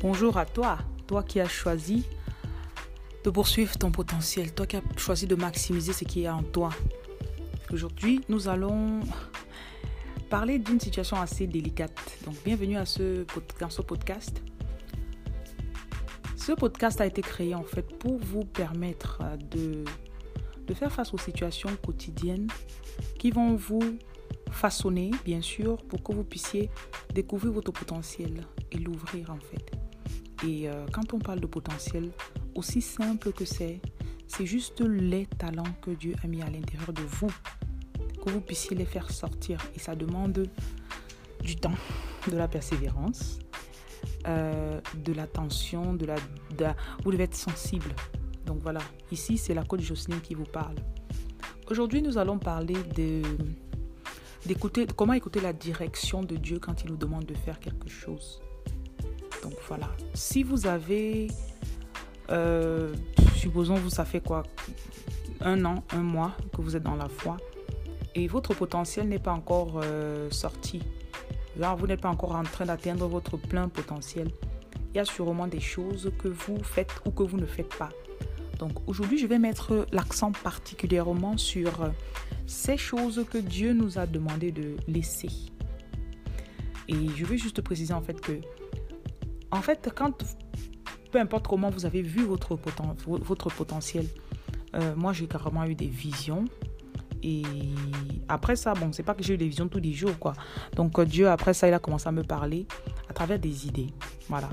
Bonjour à toi, toi qui as choisi de poursuivre ton potentiel, toi qui as choisi de maximiser ce qui est en toi. Aujourd'hui, nous allons parler d'une situation assez délicate. Donc, bienvenue à ce, dans ce podcast. Ce podcast a été créé en fait pour vous permettre de, de faire face aux situations quotidiennes qui vont vous façonner, bien sûr, pour que vous puissiez découvrir votre potentiel et l'ouvrir en fait. Et euh, quand on parle de potentiel, aussi simple que c'est, c'est juste les talents que Dieu a mis à l'intérieur de vous, que vous puissiez les faire sortir. Et ça demande du temps, de la persévérance, euh, de l'attention, de la, vous devez être sensible. Donc voilà, ici c'est la coach Jocelyne qui vous parle. Aujourd'hui, nous allons parler de d'écouter comment écouter la direction de Dieu quand il nous demande de faire quelque chose. Donc voilà, si vous avez, euh, supposons vous, ça fait quoi, un an, un mois que vous êtes dans la foi et votre potentiel n'est pas encore euh, sorti, là vous n'êtes pas encore en train d'atteindre votre plein potentiel, il y a sûrement des choses que vous faites ou que vous ne faites pas. Donc aujourd'hui, je vais mettre l'accent particulièrement sur euh, ces choses que Dieu nous a demandé de laisser. Et je veux juste préciser en fait que, en fait, quand, peu importe comment vous avez vu votre, poten, votre potentiel, euh, moi j'ai carrément eu des visions. Et après ça, bon, c'est pas que j'ai eu des visions tous les jours, quoi. Donc euh, Dieu, après ça, il a commencé à me parler à travers des idées. Voilà.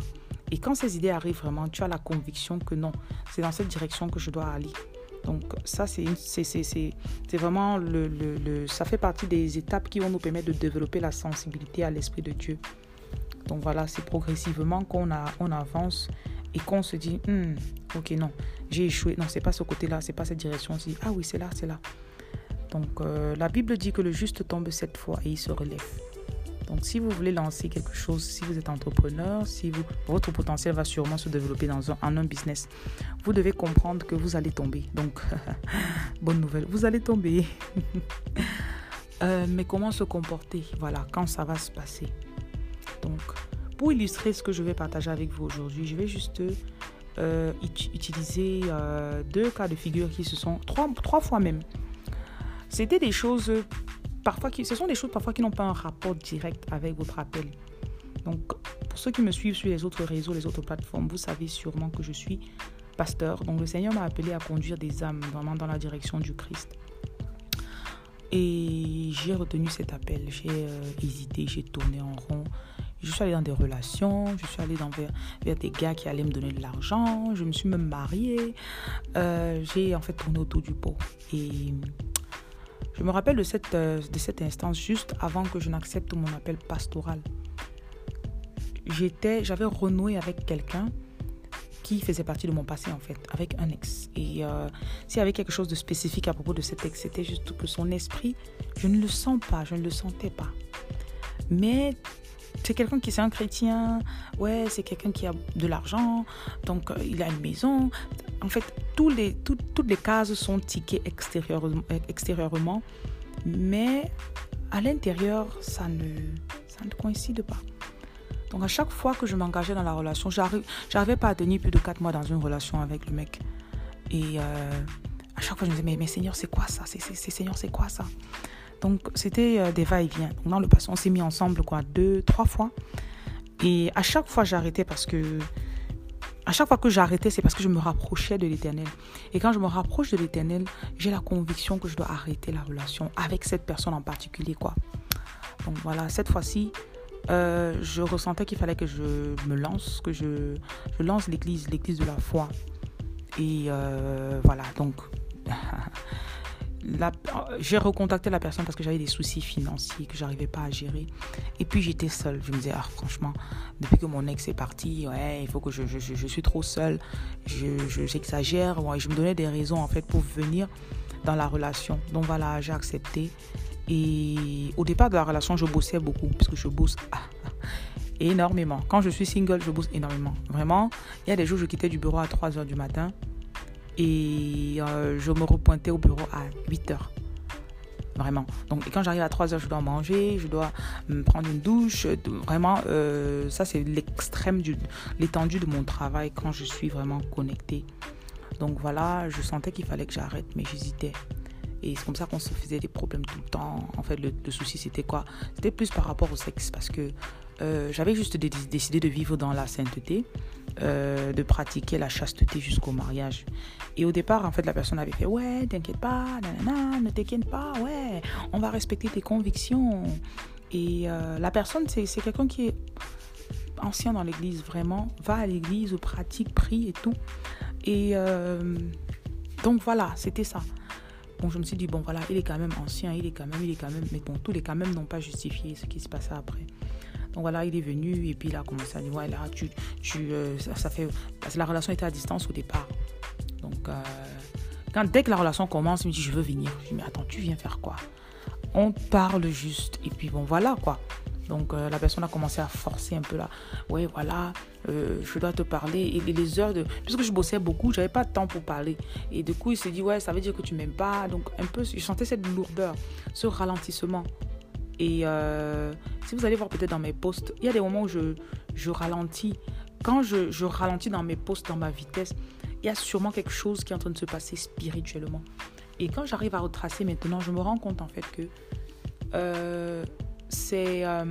Et quand ces idées arrivent vraiment, tu as la conviction que non, c'est dans cette direction que je dois aller. Donc ça, c'est vraiment le, le, le, ça fait partie des étapes qui vont nous permettre de développer la sensibilité à l'Esprit de Dieu. Donc voilà, c'est progressivement qu'on on avance et qu'on se dit, hmm, ok, non, j'ai échoué. Non, c'est pas ce côté-là, c'est pas cette direction-ci. Ah oui, c'est là, c'est là. Donc euh, la Bible dit que le juste tombe cette fois et il se relève. Donc, si vous voulez lancer quelque chose, si vous êtes entrepreneur, si vous, votre potentiel va sûrement se développer dans un, en un business, vous devez comprendre que vous allez tomber. Donc, bonne nouvelle, vous allez tomber. euh, mais comment se comporter? Voilà, quand ça va se passer. Donc, pour illustrer ce que je vais partager avec vous aujourd'hui, je vais juste euh, utiliser euh, deux cas de figure qui se sont, trois, trois fois même. C'était des choses parfois qui, ce sont des choses parfois qui n'ont pas un rapport direct avec votre appel. Donc, pour ceux qui me suivent sur les autres réseaux, les autres plateformes, vous savez sûrement que je suis pasteur. Donc, le Seigneur m'a appelé à conduire des âmes vraiment dans la direction du Christ. Et j'ai retenu cet appel. J'ai euh, hésité, j'ai tourné en rond. Je suis allée dans des relations, je suis allée vers, vers, des gars qui allaient me donner de l'argent, je me suis même mariée. Euh, j'ai en fait tourné autour du pot. Et je me rappelle de cette, euh, de cette instance juste avant que je n'accepte mon appel pastoral. J'avais renoué avec quelqu'un qui faisait partie de mon passé en fait, avec un ex. Et euh, s'il y avait quelque chose de spécifique à propos de cet ex, c'était juste que son esprit, je ne le sens pas, je ne le sentais pas. Mais c'est quelqu'un qui c'est un chrétien, ouais, c'est quelqu'un qui a de l'argent, donc euh, il a une maison. En fait, les, toutes les cases sont tickées extérieurement, extérieurement mais à l'intérieur, ça ne, ça ne coïncide pas. Donc à chaque fois que je m'engageais dans la relation, j'arrivais pas à tenir plus de 4 mois dans une relation avec le mec. Et euh, à chaque fois, je me disais, mais, mais Seigneur, c'est quoi ça? C'est, Seigneur, c'est quoi ça? Donc, c'était euh, des va-et-vient. Dans le passé, on s'est mis ensemble, quoi, deux, trois fois. Et à chaque fois, j'arrêtais parce que. À chaque fois que j'arrêtais, c'est parce que je me rapprochais de l'éternel. Et quand je me rapproche de l'éternel, j'ai la conviction que je dois arrêter la relation avec cette personne en particulier, quoi. Donc voilà, cette fois-ci, euh, je ressentais qu'il fallait que je me lance, que je, lance l'église, l'église de la foi. Et euh, voilà, donc j'ai recontacté la personne parce que j'avais des soucis financiers que j'arrivais pas à gérer. Et puis j'étais seule. Je me disais, ah, franchement, depuis que mon ex est parti, il faut que je suis trop seule. J'exagère. Je, ouais, je me donnais des raisons en fait pour venir dans la relation. Donc voilà, j'ai accepté. Et au départ de la relation, je bossais beaucoup parce que je bosse énormément. Quand je suis single, je bosse énormément. Vraiment, il y a des jours, je quittais du bureau à 3 h du matin et euh, je me repointais au bureau à 8 heures. Vraiment. Donc, quand j'arrive à 3 heures, je dois manger, je dois me prendre une douche. Vraiment, euh, ça, c'est l'extrême, l'étendue de mon travail quand je suis vraiment connectée. Donc voilà, je sentais qu'il fallait que j'arrête, mais j'hésitais. Et c'est comme ça qu'on se faisait des problèmes tout le temps. En fait, le, souci, c'était quoi? C'était plus par rapport au sexe, parce que euh, j'avais juste décidé de vivre dans la sainteté, euh, de pratiquer la chasteté jusqu'au mariage. Et au départ, en fait, la personne avait fait Ouais, t'inquiète pas, nanana, ne t'inquiète pas, ouais, on va respecter tes convictions. Et euh, la personne, c'est quelqu'un qui est ancien dans l'église, vraiment, va à l'église, pratique, prie et tout. Et donc voilà, c'était ça. Bon, je me suis dit, bon voilà, il est quand même ancien, il est quand même, il est quand même, mais bon, tous les quand même n'ont pas justifié ce qui se passait après. Donc voilà, il est venu et puis il a commencé à dire, ouais, là, tu, tu, euh, ça, fait, parce que la relation était à distance au départ. Donc, euh, quand, dès que la relation commence, il me dit, je veux venir. Je dis, mais attends, tu viens faire quoi? On parle juste. Et puis bon, voilà quoi. Donc euh, la personne a commencé à forcer un peu là. Ouais, voilà, je dois te parler. Et les heures de. Puisque je bossais beaucoup, j'avais pas de temps pour parler. Et du coup, il s'est dit, ouais, ça veut dire que tu m'aimes pas. Donc un peu, je sentais cette lourdeur, ce ralentissement. Et euh, si vous allez voir peut-être dans mes posts, il y a des moments où je, je ralentis. Quand je, je, ralentis dans mes posts, dans ma vitesse, il y a sûrement quelque chose qui est en train de se passer spirituellement. Et quand j'arrive à retracer maintenant, je me rends compte en fait que euh, c'est euh,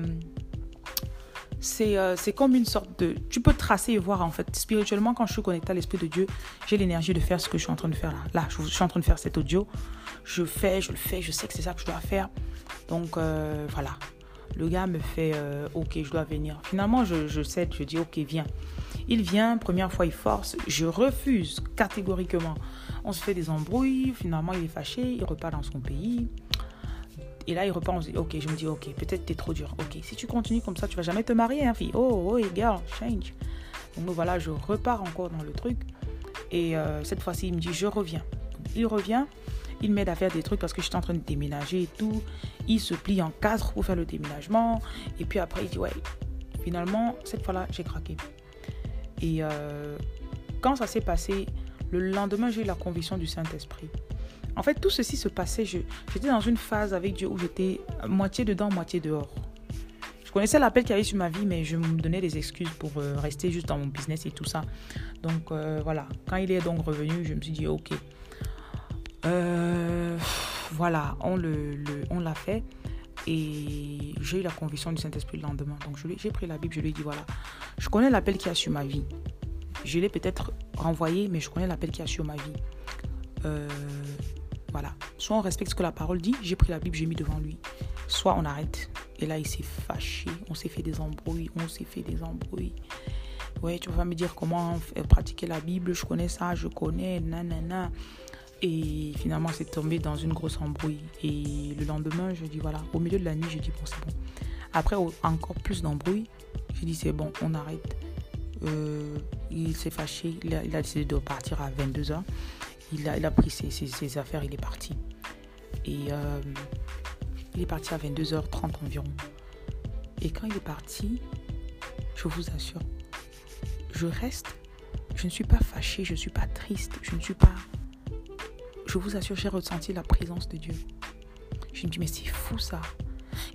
c'est comme une sorte de... Tu peux tracer et voir en fait. Spirituellement, quand je suis connecté à l'Esprit de Dieu, j'ai l'énergie de faire ce que je suis en train de faire là. Là, je, suis en train de faire cet audio. Je fais, je le fais, je sais que c'est ça que je dois faire. Donc euh, voilà, le gars me fait euh, ok, je dois venir. Finalement, je, je cède, je dis ok, viens. Il vient, première fois il force, je refuse catégoriquement. On se fait des embrouilles, finalement il est fâché, il repart dans son pays. Et là, il repart, on se dit, ok, je me dis, ok, peut-être t'es trop dur. Ok, si tu continues comme ça, tu vas jamais te marier, hein, fille. Oh, oh, girl, change. Donc voilà, je repars encore dans le truc. Et euh, cette fois-ci, il me dit, je reviens. Il revient, il m'aide à faire des trucs parce que je suis en train de déménager et tout. Il se plie en quatre pour faire le déménagement. Et puis après, il dit, ouais, finalement, cette fois-là, j'ai craqué. Et euh, quand ça s'est passé, le lendemain, j'ai eu la conviction du Saint-Esprit. En fait, tout ceci se passait, j'étais dans une phase avec Dieu où j'étais moitié dedans, moitié dehors. Je connaissais l'appel qu'il y avait sur ma vie, mais je me donnais des excuses pour euh, rester juste dans mon business et tout ça. Donc euh, voilà, quand il est donc revenu, je me suis dit, ok, euh, voilà, on le, l'a fait. Et j'ai eu la conviction du Saint-Esprit le lendemain. Donc j'ai pris la Bible, je lui ai dit, voilà, je connais l'appel qu'il y a sur ma vie. Je l'ai peut-être renvoyé, mais je connais l'appel qu'il y a sur ma vie. Euh, voilà. Soit on respecte ce que la parole dit, j'ai pris la Bible, j'ai mis devant lui. Soit on arrête. Et là, il s'est fâché. On s'est fait des embrouilles. On s'est fait des embrouilles. Ouais, tu vas me dire comment pratiquer la Bible. Je connais ça, je connais. Nanana. Et finalement, c'est tombé dans une grosse embrouille. Et le lendemain, je dis voilà, au milieu de la nuit, je dis bon, c'est bon. Après, encore plus d'embrouille, j'ai dit c'est bon, on arrête. Euh, il s'est fâché, il a, décidé de partir à 22h. Il a, il a pris ses, affaires, il est parti. Et euh, il est parti à 22h30 environ. Et quand il est parti, je vous assure, je reste, je ne suis pas fâchée, je ne suis pas triste, je ne suis pas je vous assure, j'ai ressenti la présence de Dieu. Je me dis, mais c'est fou ça.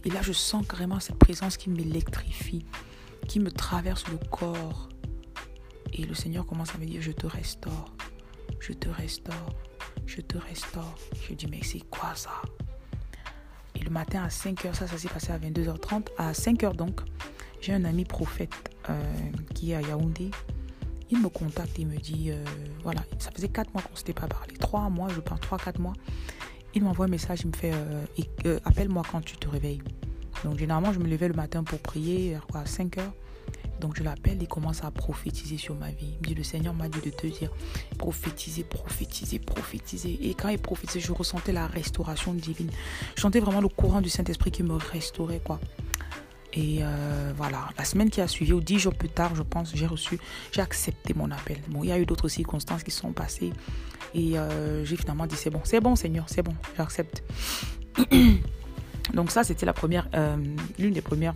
Et là, je sens vraiment cette présence qui m'électrifie, qui me traverse le corps. Et le Seigneur commence à me dire, je te restaure, je te restaure, je te restaure. Je dis, mais c'est quoi ça? Et le matin à 5h, ça, ça s'est passé à 22h30. À 5h donc, j'ai un ami prophète euh, qui est à Yaoundé il me contacte et me dit, euh, voilà, ça faisait 4 mois qu'on ne s'était pas parlé. 3 mois, je pense, 3-4 mois. Il m'envoie un message, il me fait, euh, euh, appelle-moi quand tu te réveilles. Donc généralement, je me levais le matin pour prier, à 5 heures. Donc je l'appelle, il commence à prophétiser sur ma vie. Il me dit, le Seigneur m'a dit de te dire, prophétiser, prophétiser, prophétiser. Et quand il prophétisait, je ressentais la restauration divine. Je sentais vraiment le courant du Saint-Esprit qui me restaurait, quoi. Et euh, voilà, la semaine qui a suivi, ou dix jours plus tard, je pense, j'ai reçu, j'ai accepté mon appel. Bon, il y a eu d'autres circonstances qui sont passées. Et euh, j'ai finalement dit, c'est bon, c'est bon Seigneur, c'est bon, j'accepte. Donc ça, c'était la première, euh, l'une des premières,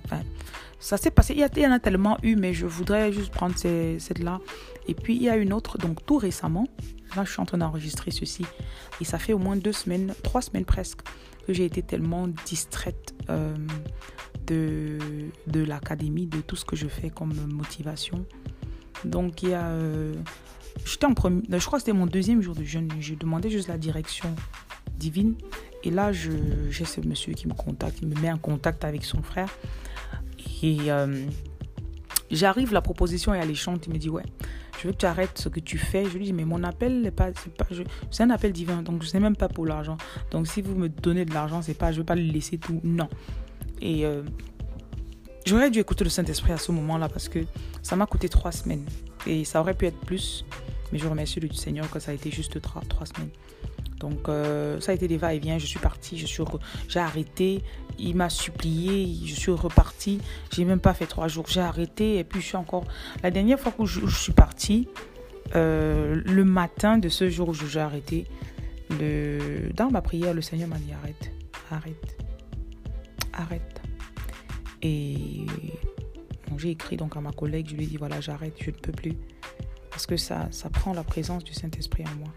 ça s'est passé. Il y, en a tellement eu, mais je voudrais juste prendre cette-là. Et puis, il y a une autre, donc tout récemment. Là, je suis en train d'enregistrer ceci. Et ça fait au moins deux semaines, trois semaines presque, que j'ai été tellement distraite euh, de, de l'académie, de tout ce que je fais comme motivation. Donc, il y a. Euh, j'étais en premier, je crois que c'était mon deuxième jour de jeûne. Je demandais juste la direction divine. Et là, j'ai ce monsieur qui me contacte, il me met en contact avec son frère. Et euh, j'arrive, la proposition est alléchante. Il me dit Ouais, je veux que tu arrêtes ce que tu fais. Je lui dis Mais mon appel. C'est un appel divin, donc ce n'est même pas pour l'argent. Donc si vous me donnez de l'argent, c'est pas. Je ne veux pas le laisser tout. Non. Et euh, j'aurais dû écouter le Saint-Esprit à ce moment-là parce que ça m'a coûté trois semaines. Et ça aurait pu être plus. Mais je remercie le Seigneur que ça a été juste trois semaines. Donc euh, ça a été des va-et-vient. Je suis partie, je suis j'ai arrêté. Il m'a supplié, je suis repartie. J'ai même pas fait trois jours. J'ai arrêté et puis je suis encore. La dernière fois que je, suis partie, euh, le matin de ce jour où j'ai arrêté, dans ma prière, le Seigneur m'a dit arrête, arrête, arrête. Et j'ai écrit donc à ma collègue, je lui ai dit voilà j'arrête, je ne peux plus parce que ça, ça prend la présence du Saint-Esprit en moi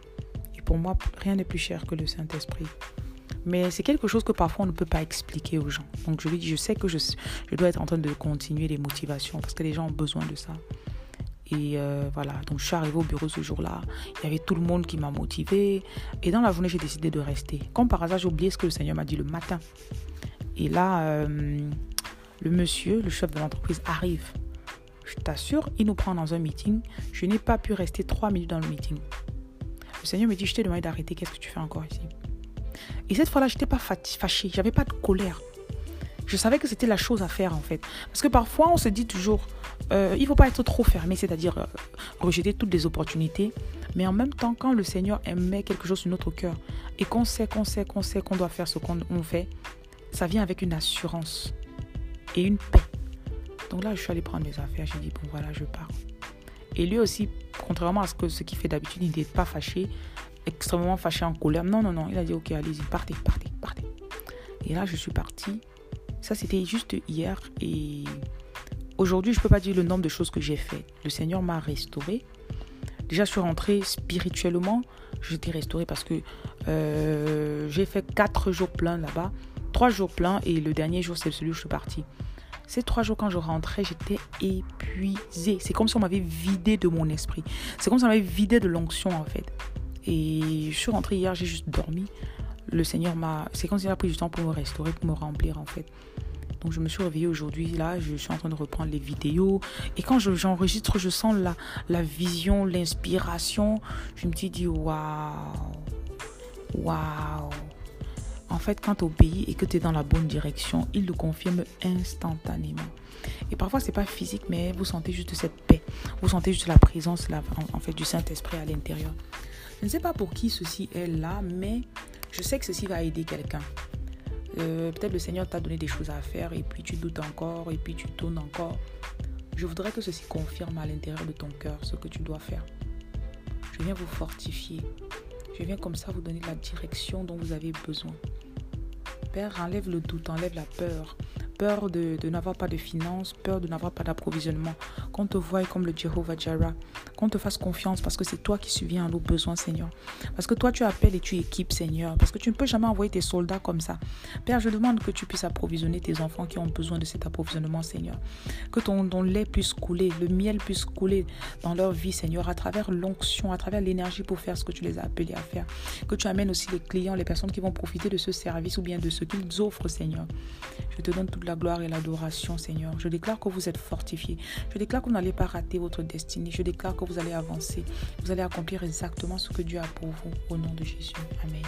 pour moi, rien n'est plus cher que le Saint-Esprit. Mais c'est quelque chose que parfois on ne peut pas expliquer aux gens. Donc je lui dis, je sais que je, je dois être en train de continuer les motivations parce que les gens ont besoin de ça. Et euh, voilà, donc je suis arrivée au bureau ce jour-là. Il y avait tout le monde qui m'a motivée. Et dans la journée, j'ai décidé de rester. Comme par hasard, j'ai oublié ce que le Seigneur m'a dit le matin. Et là, euh, le monsieur, le chef de l'entreprise, arrive. Je t'assure, il nous prend dans un meeting. Je n'ai pas pu rester trois minutes dans le meeting. Le Seigneur me dit, je t'ai demandé d'arrêter, qu'est-ce que tu fais encore ici? Et cette fois-là, je n'étais pas fâchée, j'avais pas de colère. Je savais que c'était la chose à faire en fait. Parce que parfois, on se dit toujours, euh, il ne faut pas être trop fermé, c'est-à-dire euh, rejeter toutes les opportunités. Mais en même temps, quand le Seigneur met quelque chose sur notre cœur et qu'on sait, qu'on sait, qu'on sait qu'on doit faire ce qu'on fait, ça vient avec une assurance et une paix. Donc là, je suis allée prendre mes affaires. J'ai dit, bon voilà, je pars. Et lui aussi, contrairement à ce que ce qu'il fait d'habitude, il n'était pas fâché, extrêmement fâché, en colère. Non, non, non. Il a dit, ok, allez-y, partez, partez, partez. Et là, je suis partie. Ça, c'était juste hier. Et aujourd'hui, je ne peux pas dire le nombre de choses que j'ai fait. Le Seigneur m'a restauré. Déjà, je suis rentrée spirituellement. J'étais restaurée parce que euh, j'ai fait quatre jours pleins là-bas. Trois jours pleins et le dernier jour, c'est celui où je suis partie. Ces trois jours, quand je rentrais, j'étais épuisée. C'est comme si on m'avait vidé de mon esprit. C'est comme si on m'avait vidé de l'onction, en fait. Et je suis rentrée hier, j'ai juste dormi. Le Seigneur m'a. C'est comme s'il a pris du temps pour me restaurer, pour me remplir, en fait. Donc je me suis réveillée aujourd'hui, là, je suis en train de reprendre les vidéos. Et quand j'enregistre, je, sens la, la vision, l'inspiration. Je me dis, waouh, waouh. En fait, quand tu obéis et que tu es dans la bonne direction, il le confirme instantanément. Et parfois, c'est pas physique, mais vous sentez juste cette paix. Vous sentez juste la présence en fait, du Saint-Esprit à l'intérieur. Je ne sais pas pour qui ceci est là, mais je sais que ceci va aider quelqu'un. Euh, peut-être le Seigneur t'a donné des choses à faire et puis tu doutes encore et puis tu tournes encore. Je voudrais que ceci confirme à l'intérieur de ton cœur ce que tu dois faire. Je viens vous fortifier. Je viens comme ça vous donner la direction dont vous avez besoin. Enlève le doute, enlève la peur, peur de, n'avoir pas de finances, peur de n'avoir pas d'approvisionnement. Qu'on te voie comme le Jehovah Jireh, qu'on te fasse confiance parce que c'est toi qui subviens à nos besoins, Seigneur. Parce que toi, tu appelles et tu équipes, Seigneur. Parce que tu ne peux jamais envoyer tes soldats comme ça. Père, je demande que tu puisses approvisionner tes enfants qui ont besoin de cet approvisionnement, Seigneur. Que ton, ton lait puisse couler, le miel puisse couler dans leur vie, Seigneur, à travers l'onction, à travers l'énergie pour faire ce que tu les as appelés à faire. Que tu amènes aussi les clients, les personnes qui vont profiter de ce service ou bien de ce qu'ils offrent, Seigneur. Je te donne toute la gloire et l'adoration, Seigneur. Je déclare que vous êtes fortifiés. Je déclare vous n'allez pas rater votre destinée. Je déclare que vous allez avancer. Vous allez accomplir exactement ce que Dieu a pour vous. Au nom de Jésus. Amen.